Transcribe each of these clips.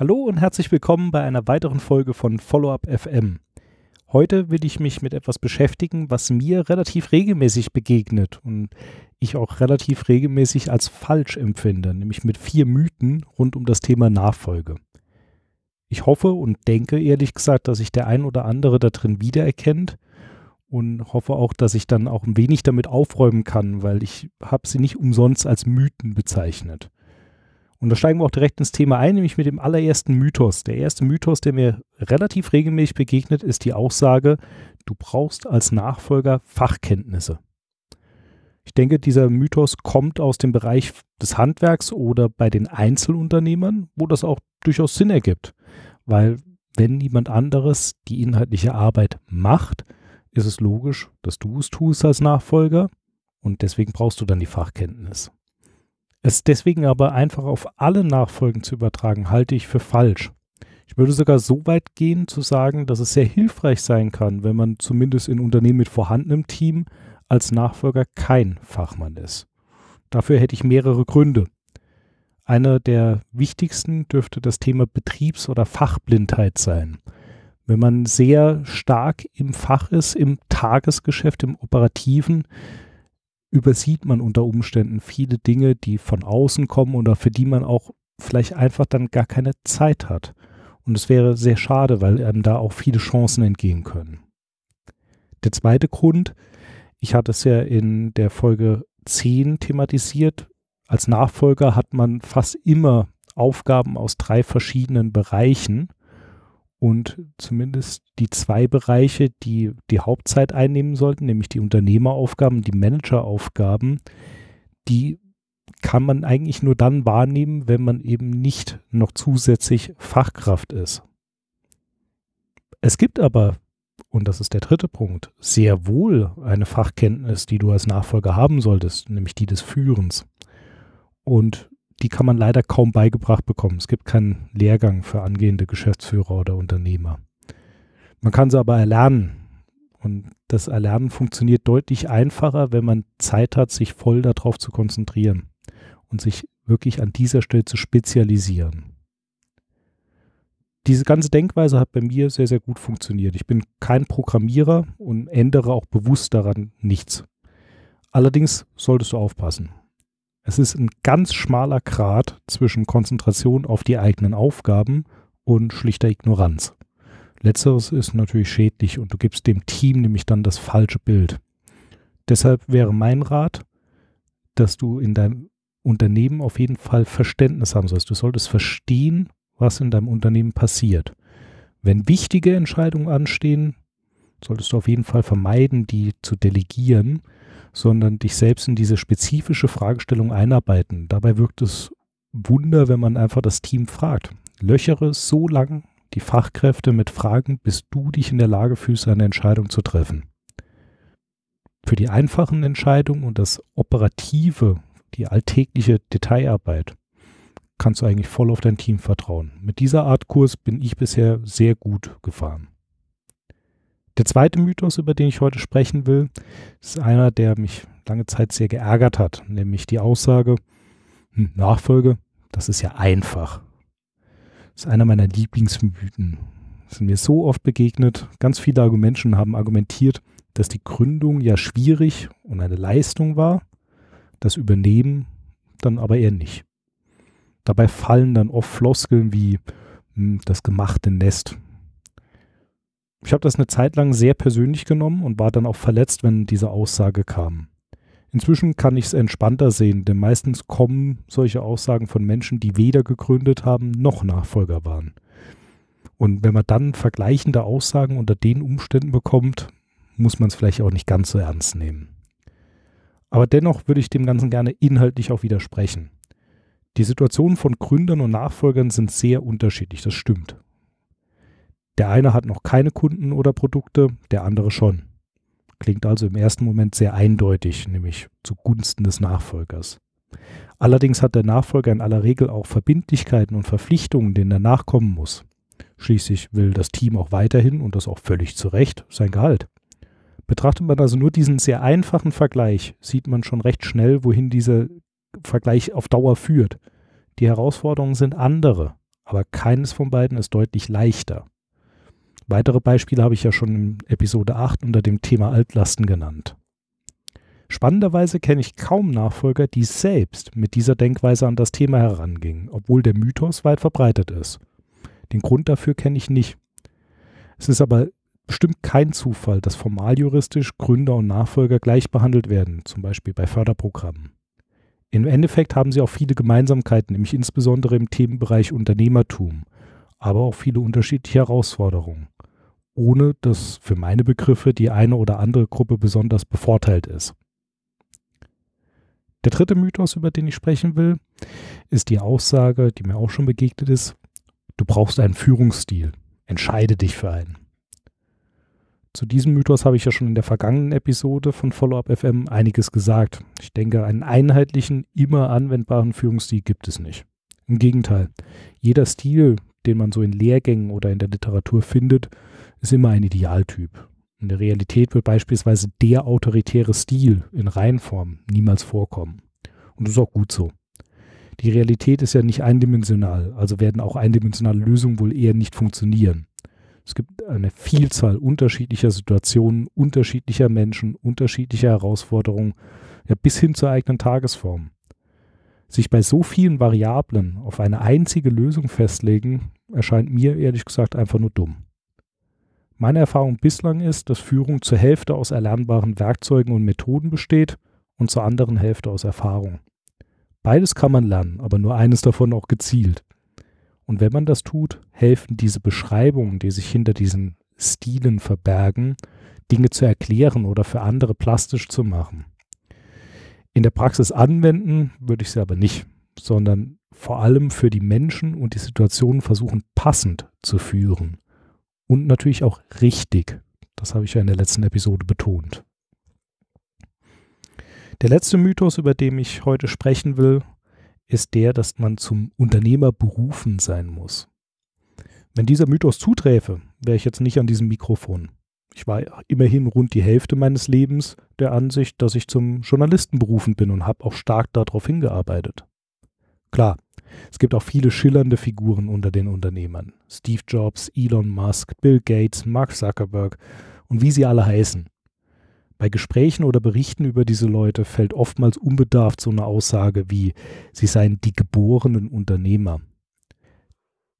Hallo und herzlich willkommen bei einer weiteren Folge von Follow-up FM. Heute will ich mich mit etwas beschäftigen, was mir relativ regelmäßig begegnet und ich auch relativ regelmäßig als falsch empfinde, nämlich mit vier Mythen rund um das Thema Nachfolge. Ich hoffe und denke ehrlich gesagt, dass sich der ein oder andere da drin wiedererkennt und hoffe auch, dass ich dann auch ein wenig damit aufräumen kann, weil ich habe sie nicht umsonst als Mythen bezeichnet. Und da steigen wir auch direkt ins Thema ein, nämlich mit dem allerersten Mythos. Der erste Mythos, der mir relativ regelmäßig begegnet, ist die Aussage, du brauchst als Nachfolger Fachkenntnisse. Ich denke, dieser Mythos kommt aus dem Bereich des Handwerks oder bei den Einzelunternehmern, wo das auch durchaus Sinn ergibt. Weil wenn niemand anderes die inhaltliche Arbeit macht, ist es logisch, dass du es tust als Nachfolger und deswegen brauchst du dann die Fachkenntnis. Es deswegen aber einfach auf alle Nachfolgen zu übertragen, halte ich für falsch. Ich würde sogar so weit gehen zu sagen, dass es sehr hilfreich sein kann, wenn man zumindest in Unternehmen mit vorhandenem Team als Nachfolger kein Fachmann ist. Dafür hätte ich mehrere Gründe. Einer der wichtigsten dürfte das Thema Betriebs- oder Fachblindheit sein. Wenn man sehr stark im Fach ist, im Tagesgeschäft, im Operativen, übersieht man unter Umständen viele Dinge, die von außen kommen oder für die man auch vielleicht einfach dann gar keine Zeit hat. Und es wäre sehr schade, weil einem da auch viele Chancen entgehen können. Der zweite Grund, ich hatte es ja in der Folge 10 thematisiert, als Nachfolger hat man fast immer Aufgaben aus drei verschiedenen Bereichen und zumindest die zwei Bereiche, die die Hauptzeit einnehmen sollten, nämlich die Unternehmeraufgaben, die Manageraufgaben, die kann man eigentlich nur dann wahrnehmen, wenn man eben nicht noch zusätzlich Fachkraft ist. Es gibt aber, und das ist der dritte Punkt, sehr wohl eine Fachkenntnis, die du als Nachfolger haben solltest, nämlich die des Führens. Und die kann man leider kaum beigebracht bekommen. Es gibt keinen Lehrgang für angehende Geschäftsführer oder Unternehmer. Man kann sie aber erlernen. Und das Erlernen funktioniert deutlich einfacher, wenn man Zeit hat, sich voll darauf zu konzentrieren und sich wirklich an dieser Stelle zu spezialisieren. Diese ganze Denkweise hat bei mir sehr, sehr gut funktioniert. Ich bin kein Programmierer und ändere auch bewusst daran nichts. Allerdings solltest du aufpassen. Es ist ein ganz schmaler Grat zwischen Konzentration auf die eigenen Aufgaben und schlichter Ignoranz. Letzteres ist natürlich schädlich und du gibst dem Team nämlich dann das falsche Bild. Deshalb wäre mein Rat, dass du in deinem Unternehmen auf jeden Fall Verständnis haben sollst. Du solltest verstehen, was in deinem Unternehmen passiert. Wenn wichtige Entscheidungen anstehen, solltest du auf jeden Fall vermeiden, die zu delegieren, sondern dich selbst in diese spezifische Fragestellung einarbeiten. Dabei wirkt es Wunder, wenn man einfach das Team fragt. Löchere so lang die Fachkräfte mit Fragen, bis du dich in der Lage fühlst, eine Entscheidung zu treffen. Für die einfachen Entscheidungen und das Operative, die alltägliche Detailarbeit, kannst du eigentlich voll auf dein Team vertrauen. Mit dieser Art Kurs bin ich bisher sehr gut gefahren. Der zweite Mythos, über den ich heute sprechen will, ist einer, der mich lange Zeit sehr geärgert hat, nämlich die Aussage, hm, Nachfolge, das ist ja einfach. Das ist einer meiner Lieblingsmythen. Das sind mir so oft begegnet. Ganz viele Argumente haben argumentiert, dass die Gründung ja schwierig und eine Leistung war, das Übernehmen dann aber eher nicht. Dabei fallen dann oft Floskeln wie hm, das gemachte Nest ich habe das eine Zeit lang sehr persönlich genommen und war dann auch verletzt, wenn diese Aussage kam. Inzwischen kann ich es entspannter sehen, denn meistens kommen solche Aussagen von Menschen, die weder gegründet haben noch Nachfolger waren. Und wenn man dann vergleichende Aussagen unter den Umständen bekommt, muss man es vielleicht auch nicht ganz so ernst nehmen. Aber dennoch würde ich dem Ganzen gerne inhaltlich auch widersprechen. Die Situationen von Gründern und Nachfolgern sind sehr unterschiedlich, das stimmt. Der eine hat noch keine Kunden oder Produkte, der andere schon. Klingt also im ersten Moment sehr eindeutig, nämlich zugunsten des Nachfolgers. Allerdings hat der Nachfolger in aller Regel auch Verbindlichkeiten und Verpflichtungen, denen er nachkommen muss. Schließlich will das Team auch weiterhin, und das auch völlig zu Recht, sein Gehalt. Betrachtet man also nur diesen sehr einfachen Vergleich, sieht man schon recht schnell, wohin dieser Vergleich auf Dauer führt. Die Herausforderungen sind andere aber keines von beiden ist deutlich leichter. Weitere Beispiele habe ich ja schon in Episode 8 unter dem Thema Altlasten genannt. Spannenderweise kenne ich kaum Nachfolger, die selbst mit dieser Denkweise an das Thema herangingen, obwohl der Mythos weit verbreitet ist. Den Grund dafür kenne ich nicht. Es ist aber bestimmt kein Zufall, dass formaljuristisch Gründer und Nachfolger gleich behandelt werden, zum Beispiel bei Förderprogrammen. Im Endeffekt haben sie auch viele Gemeinsamkeiten, nämlich insbesondere im Themenbereich Unternehmertum, aber auch viele unterschiedliche Herausforderungen, ohne dass für meine Begriffe die eine oder andere Gruppe besonders bevorteilt ist. Der dritte Mythos, über den ich sprechen will, ist die Aussage, die mir auch schon begegnet ist, du brauchst einen Führungsstil, entscheide dich für einen. Zu diesem Mythos habe ich ja schon in der vergangenen Episode von Follow-up FM einiges gesagt. Ich denke, einen einheitlichen, immer anwendbaren Führungsstil gibt es nicht. Im Gegenteil, jeder Stil, den man so in Lehrgängen oder in der Literatur findet, ist immer ein Idealtyp. In der Realität wird beispielsweise der autoritäre Stil in Reihenform niemals vorkommen. Und das ist auch gut so. Die Realität ist ja nicht eindimensional, also werden auch eindimensionale Lösungen wohl eher nicht funktionieren. Es gibt eine Vielzahl unterschiedlicher Situationen, unterschiedlicher Menschen, unterschiedlicher Herausforderungen, ja, bis hin zur eigenen Tagesform. Sich bei so vielen Variablen auf eine einzige Lösung festlegen, erscheint mir ehrlich gesagt einfach nur dumm. Meine Erfahrung bislang ist, dass Führung zur Hälfte aus erlernbaren Werkzeugen und Methoden besteht und zur anderen Hälfte aus Erfahrung. Beides kann man lernen, aber nur eines davon auch gezielt. Und wenn man das tut, helfen diese Beschreibungen, die sich hinter diesen Stilen verbergen, Dinge zu erklären oder für andere plastisch zu machen. In der Praxis anwenden würde ich sie aber nicht, sondern vor allem für die Menschen und die Situationen versuchen passend zu führen. Und natürlich auch richtig. Das habe ich ja in der letzten Episode betont. Der letzte Mythos, über den ich heute sprechen will, ist der, dass man zum Unternehmer berufen sein muss. Wenn dieser Mythos zuträfe, wäre ich jetzt nicht an diesem Mikrofon. Ich war immerhin rund die Hälfte meines Lebens der Ansicht, dass ich zum Journalisten berufen bin und habe auch stark darauf hingearbeitet. Klar, es gibt auch viele schillernde Figuren unter den Unternehmern. Steve Jobs, Elon Musk, Bill Gates, Mark Zuckerberg und wie sie alle heißen. Bei Gesprächen oder Berichten über diese Leute fällt oftmals unbedarft so eine Aussage wie, sie seien die geborenen Unternehmer.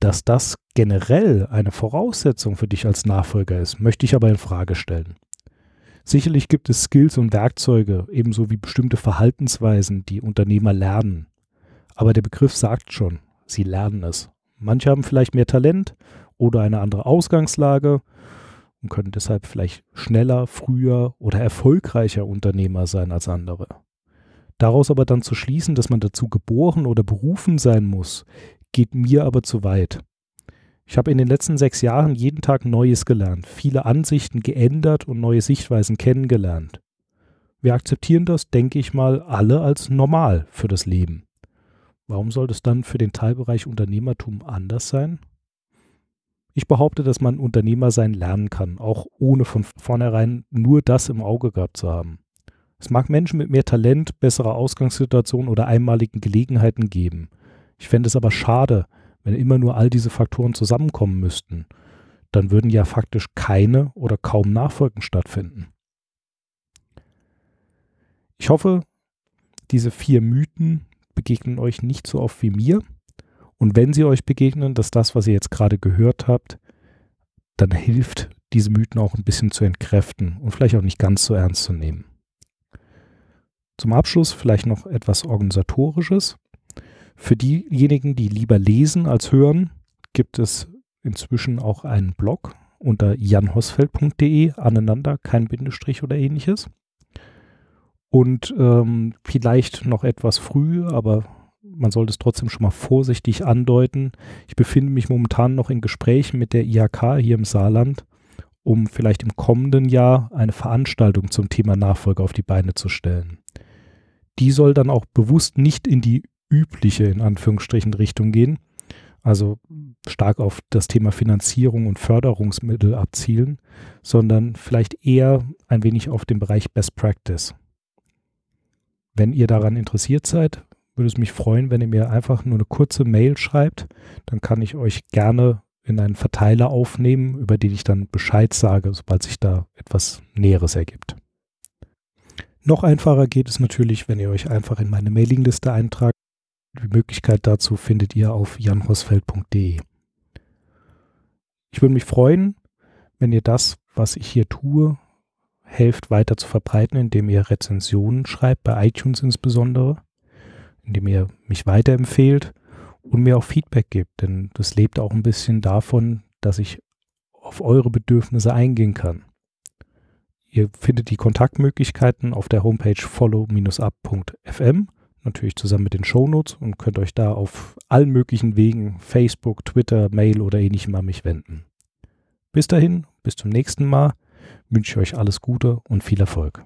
Dass das generell eine Voraussetzung für dich als Nachfolger ist, möchte ich aber in Frage stellen. Sicherlich gibt es Skills und Werkzeuge, ebenso wie bestimmte Verhaltensweisen, die Unternehmer lernen. Aber der Begriff sagt schon, sie lernen es. Manche haben vielleicht mehr Talent oder eine andere Ausgangslage und können deshalb vielleicht schneller, früher oder erfolgreicher Unternehmer sein als andere. Daraus aber dann zu schließen, dass man dazu geboren oder berufen sein muss, geht mir aber zu weit. Ich habe in den letzten sechs Jahren jeden Tag Neues gelernt, viele Ansichten geändert und neue Sichtweisen kennengelernt. Wir akzeptieren das, denke ich mal, alle als normal für das Leben. Warum soll das dann für den Teilbereich Unternehmertum anders sein? Ich behaupte, dass man Unternehmer sein lernen kann, auch ohne von vornherein nur das im Auge gehabt zu haben. Es mag Menschen mit mehr Talent, besserer Ausgangssituation oder einmaligen Gelegenheiten geben. Ich fände es aber schade, wenn immer nur all diese Faktoren zusammenkommen müssten. Dann würden ja faktisch keine oder kaum Nachfolgen stattfinden. Ich hoffe, diese vier Mythen begegnen euch nicht so oft wie mir und wenn sie euch begegnen, dass das, was ihr jetzt gerade gehört habt, dann hilft, diese Mythen auch ein bisschen zu entkräften und vielleicht auch nicht ganz so ernst zu nehmen. Zum Abschluss vielleicht noch etwas Organisatorisches. Für diejenigen, die lieber lesen als hören, gibt es inzwischen auch einen Blog unter janhosfeld.de aneinander, kein Bindestrich oder ähnliches. Und ähm, vielleicht noch etwas früh, aber man sollte es trotzdem schon mal vorsichtig andeuten. Ich befinde mich momentan noch in Gesprächen mit der IHK hier im Saarland, um vielleicht im kommenden Jahr eine Veranstaltung zum Thema Nachfolge auf die Beine zu stellen. Die soll dann auch bewusst nicht in die übliche, in Anführungsstrichen, Richtung gehen, also stark auf das Thema Finanzierung und Förderungsmittel abzielen, sondern vielleicht eher ein wenig auf den Bereich Best Practice. Wenn ihr daran interessiert seid, würde es mich freuen, wenn ihr mir einfach nur eine kurze Mail schreibt. Dann kann ich euch gerne in einen Verteiler aufnehmen, über den ich dann Bescheid sage, sobald sich da etwas Näheres ergibt. Noch einfacher geht es natürlich, wenn ihr euch einfach in meine Mailingliste eintragt. Die Möglichkeit dazu findet ihr auf janhosfeld.de. Ich würde mich freuen, wenn ihr das, was ich hier tue, helft weiter zu verbreiten, indem ihr Rezensionen schreibt, bei iTunes insbesondere, indem ihr mich weiterempfehlt und mir auch Feedback gibt, denn das lebt auch ein bisschen davon, dass ich auf eure Bedürfnisse eingehen kann. Ihr findet die Kontaktmöglichkeiten auf der Homepage follow-up.fm, natürlich zusammen mit den Shownotes und könnt euch da auf allen möglichen Wegen, Facebook, Twitter, Mail oder ähnlichem an mich wenden. Bis dahin, bis zum nächsten Mal, wünsche ich euch alles Gute und viel Erfolg.